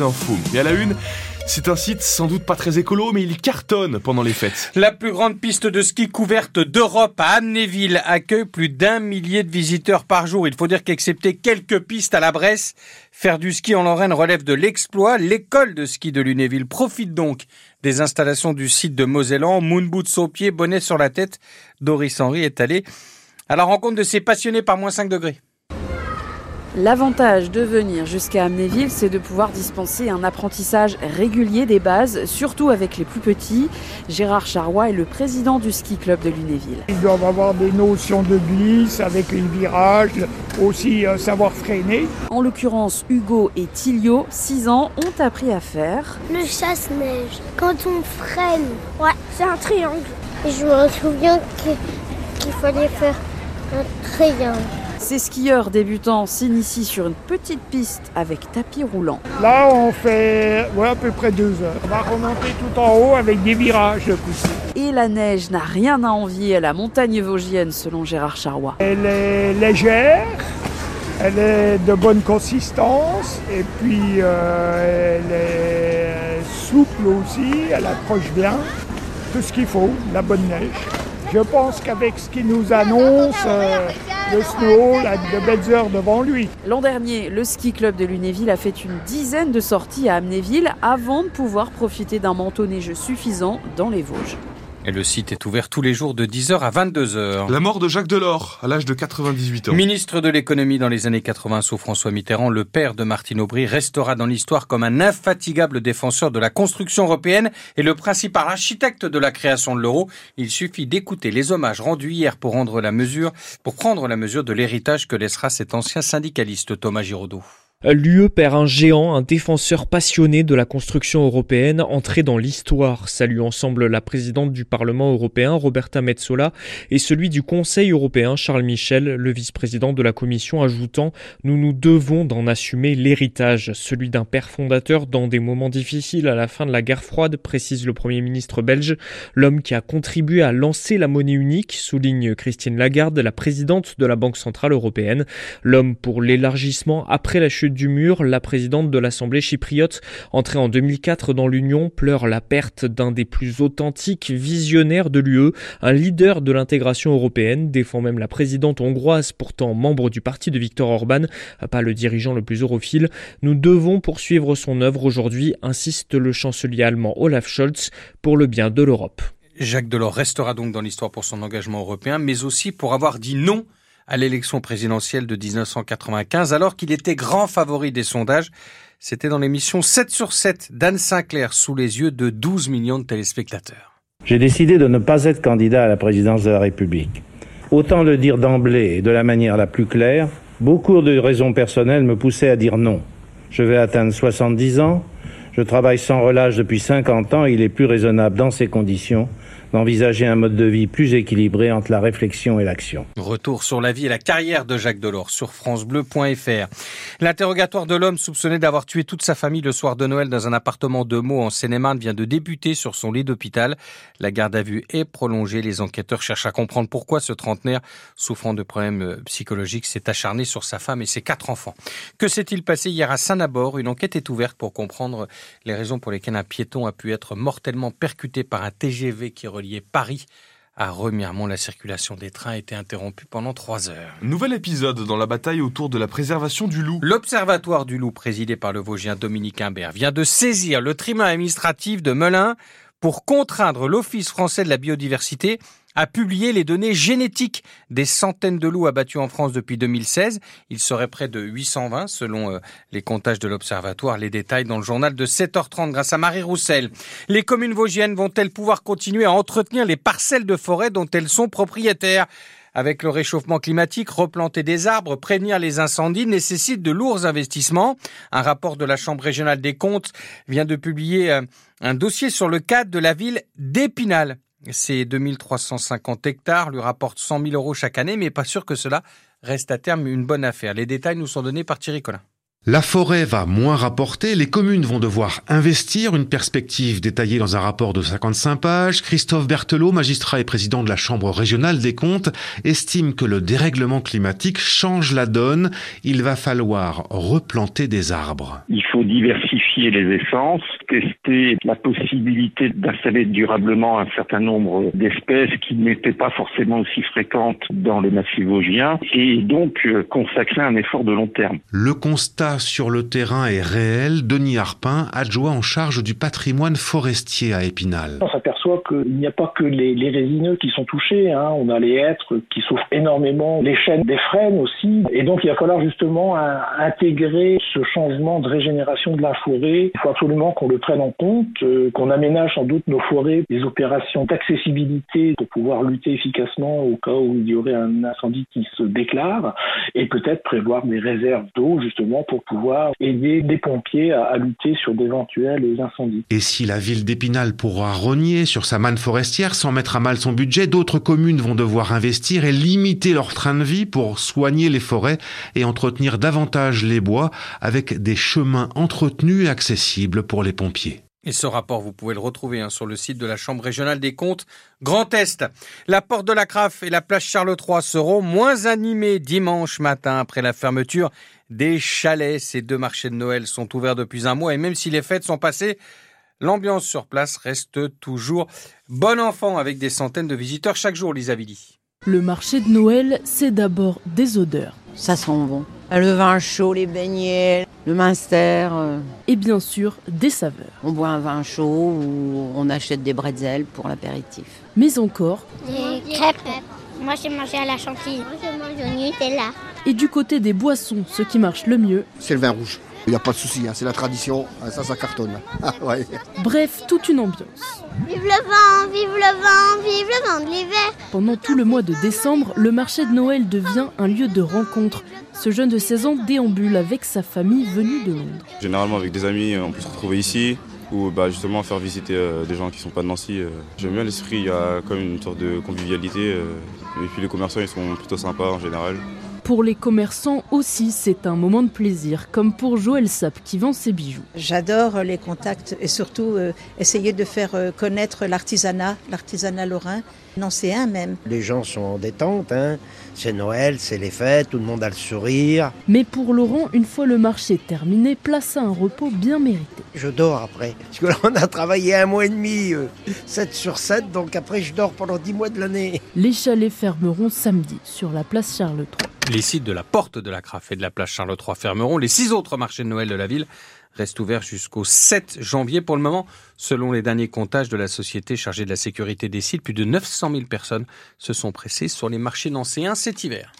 infos. Et à la une, c'est un site sans doute pas très écolo, mais il cartonne pendant les fêtes. La plus grande piste de ski couverte d'Europe à Amnéville accueille plus d'un millier de visiteurs par jour. Il faut dire qu'excepté quelques pistes à la Bresse, faire du ski en Lorraine relève de l'exploit. L'école de ski de Lunéville profite donc des installations du site de Mosellan. Moon boots aux pieds, bonnet sur la tête. Doris Henry est allé à la rencontre de ces passionnés par moins 5 degrés. L'avantage de venir jusqu'à Amnéville, c'est de pouvoir dispenser un apprentissage régulier des bases, surtout avec les plus petits. Gérard Charrois est le président du ski club de Lunéville. Ils doivent avoir des notions de glisse avec les virages, aussi euh, savoir freiner. En l'occurrence, Hugo et Tilio, 6 ans, ont appris à faire. Le chasse-neige, quand on freine, ouais, c'est un triangle. Et je me souviens qu'il fallait faire un triangle. Ces skieurs débutants s'initient sur une petite piste avec tapis roulant. Là, on fait ouais, à peu près deux heures. On va remonter tout en haut avec des virages Et la neige n'a rien à envier à la montagne vosgienne, selon Gérard Charrois. Elle est légère, elle est de bonne consistance et puis euh, elle est souple aussi, elle approche bien. Tout ce qu'il faut, la bonne neige. Je pense qu'avec ce qu'il nous annonce, euh, le snow, de devant lui. L'an dernier, le ski club de Lunéville a fait une dizaine de sorties à Amnéville avant de pouvoir profiter d'un manteau neigeux suffisant dans les Vosges. Et le site est ouvert tous les jours de 10h à 22h. La mort de Jacques Delors, à l'âge de 98 ans. Ministre de l'économie dans les années 80 sous François Mitterrand, le père de Martine Aubry restera dans l'histoire comme un infatigable défenseur de la construction européenne et le principal architecte de la création de l'euro. Il suffit d'écouter les hommages rendus hier pour rendre la mesure, pour prendre la mesure de l'héritage que laissera cet ancien syndicaliste Thomas Giraudot. L'UE perd un géant, un défenseur passionné de la construction européenne, entré dans l'histoire. Salue ensemble la présidente du Parlement européen, Roberta Metsola, et celui du Conseil européen, Charles Michel, le vice-président de la Commission, ajoutant Nous nous devons d'en assumer l'héritage, celui d'un père fondateur dans des moments difficiles à la fin de la guerre froide, précise le Premier ministre belge, l'homme qui a contribué à lancer la monnaie unique, souligne Christine Lagarde, la présidente de la Banque centrale européenne, l'homme pour l'élargissement après la chute du mur, la présidente de l'Assemblée chypriote, entrée en 2004 dans l'Union, pleure la perte d'un des plus authentiques visionnaires de l'UE, un leader de l'intégration européenne, défend même la présidente hongroise, pourtant membre du parti de Viktor Orban, pas le dirigeant le plus europhile. Nous devons poursuivre son œuvre aujourd'hui, insiste le chancelier allemand Olaf Scholz, pour le bien de l'Europe. Jacques Delors restera donc dans l'histoire pour son engagement européen, mais aussi pour avoir dit non à l'élection présidentielle de 1995, alors qu'il était grand favori des sondages. C'était dans l'émission 7 sur 7 d'Anne Sinclair, sous les yeux de 12 millions de téléspectateurs. J'ai décidé de ne pas être candidat à la présidence de la République. Autant le dire d'emblée et de la manière la plus claire, beaucoup de raisons personnelles me poussaient à dire non. Je vais atteindre 70 ans, je travaille sans relâche depuis 50 ans et il est plus raisonnable dans ces conditions d'envisager un mode de vie plus équilibré entre la réflexion et l'action. Retour sur la vie et la carrière de Jacques Delors sur francebleu.fr. L'interrogatoire de l'homme soupçonné d'avoir tué toute sa famille le soir de Noël dans un appartement de Meaux en Seine-et-Marne vient de débuter sur son lit d'hôpital. La garde à vue est prolongée. Les enquêteurs cherchent à comprendre pourquoi ce trentenaire, souffrant de problèmes euh, psychologiques, s'est acharné sur sa femme et ses quatre enfants. Que s'est-il passé hier à Saint-Nabord? Une enquête est ouverte pour comprendre les raisons pour lesquelles un piéton a pu être mortellement percuté par un TGV qui Paris à Remiremont, la circulation des trains a été interrompue pendant trois heures. Nouvel épisode dans la bataille autour de la préservation du loup. L'Observatoire du loup, présidé par le Vosgien Dominique Imbert, vient de saisir le tribunal administratif de Melun pour contraindre l'Office français de la biodiversité a publié les données génétiques des centaines de loups abattus en France depuis 2016. Il serait près de 820 selon euh, les comptages de l'Observatoire. Les détails dans le journal de 7h30 grâce à Marie Roussel. Les communes vosgiennes vont-elles pouvoir continuer à entretenir les parcelles de forêt dont elles sont propriétaires? Avec le réchauffement climatique, replanter des arbres, prévenir les incendies nécessite de lourds investissements. Un rapport de la Chambre régionale des comptes vient de publier euh, un dossier sur le cadre de la ville d'Épinal. Ces 2350 hectares lui rapportent 100 000 euros chaque année, mais pas sûr que cela reste à terme une bonne affaire. Les détails nous sont donnés par Thierry Collin. La forêt va moins rapporter, les communes vont devoir investir, une perspective détaillée dans un rapport de 55 pages. Christophe Berthelot, magistrat et président de la Chambre régionale des comptes, estime que le dérèglement climatique change la donne. Il va falloir replanter des arbres. Il faut diversifier les essences, tester la possibilité d'installer durablement un certain nombre d'espèces qui n'étaient pas forcément aussi fréquentes dans le massif vosgien et donc euh, consacrer un effort de long terme. Le constat sur le terrain est réel. Denis Harpin, adjoint en charge du patrimoine forestier à Épinal. On s'aperçoit qu'il n'y a pas que les, résineux qui sont touchés. Hein. On a les hêtres qui souffrent énormément, les chênes, des frênes aussi. Et donc il va falloir justement intégrer ce changement de régénération de la forêt. Il faut absolument qu'on le prenne en compte, euh, qu'on aménage sans doute nos forêts, des opérations d'accessibilité pour pouvoir lutter efficacement au cas où il y aurait un incendie qui se déclare et peut-être prévoir des réserves d'eau justement pour aider des pompiers à, lutter sur d'éventuels incendies. Et si la ville d'Épinal pourra renier sur sa manne forestière sans mettre à mal son budget, d'autres communes vont devoir investir et limiter leur train de vie pour soigner les forêts et entretenir davantage les bois avec des chemins entretenus et accessibles pour les pompiers. Et ce rapport, vous pouvez le retrouver hein, sur le site de la Chambre régionale des comptes Grand Est. La porte de la Craffe et la place Charles III seront moins animées dimanche matin après la fermeture des chalets. Ces deux marchés de Noël sont ouverts depuis un mois et même si les fêtes sont passées, l'ambiance sur place reste toujours bon enfant avec des centaines de visiteurs chaque jour, Lisa Le marché de Noël, c'est d'abord des odeurs. Ça sent bon. Le vin chaud, les beignets, le minster. Euh. Et bien sûr, des saveurs. On boit un vin chaud ou on achète des bretzels pour l'apéritif. Mais encore. Des crêpes. Moi, j'ai mangé à la chantilly. Moi, je mange au Nutella. Et du côté des boissons, ce qui marche le mieux. C'est le vin rouge. Il n'y a pas de souci, hein, c'est la tradition, ah, ça, ça cartonne. Ah, Bref, toute une ambiance. Vive le vent, vive le vent, vive le vent de l'hiver. Pendant tout le mois de décembre, le marché de Noël devient un lieu de rencontre. Ce jeune de 16 ans déambule avec sa famille venue de Londres. Généralement avec des amis, on peut se retrouver ici ou bah, justement faire visiter euh, des gens qui ne sont pas de Nancy. Euh. J'aime bien l'esprit, il y a quand même une sorte de convivialité. Euh. et puis les commerçants, ils sont plutôt sympas en général. Pour les commerçants aussi, c'est un moment de plaisir, comme pour Joël Sap qui vend ses bijoux. J'adore les contacts et surtout euh, essayer de faire euh, connaître l'artisanat, l'artisanat lorrain, nancéen même. Les gens sont en détente, hein. c'est Noël, c'est les fêtes, tout le monde a le sourire. Mais pour Laurent, une fois le marché terminé, place à un repos bien mérité. Je dors après, parce que là on a travaillé un mois et demi, 7 euh, sur 7, donc après je dors pendant 10 mois de l'année. Les chalets fermeront samedi sur la place Charles III. Les sites de la Porte de la Crafe et de la place Charles III fermeront. Les six autres marchés de Noël de la ville restent ouverts jusqu'au 7 janvier. Pour le moment, selon les derniers comptages de la société chargée de la sécurité des sites, plus de 900 000 personnes se sont pressées sur les marchés nancéens cet hiver.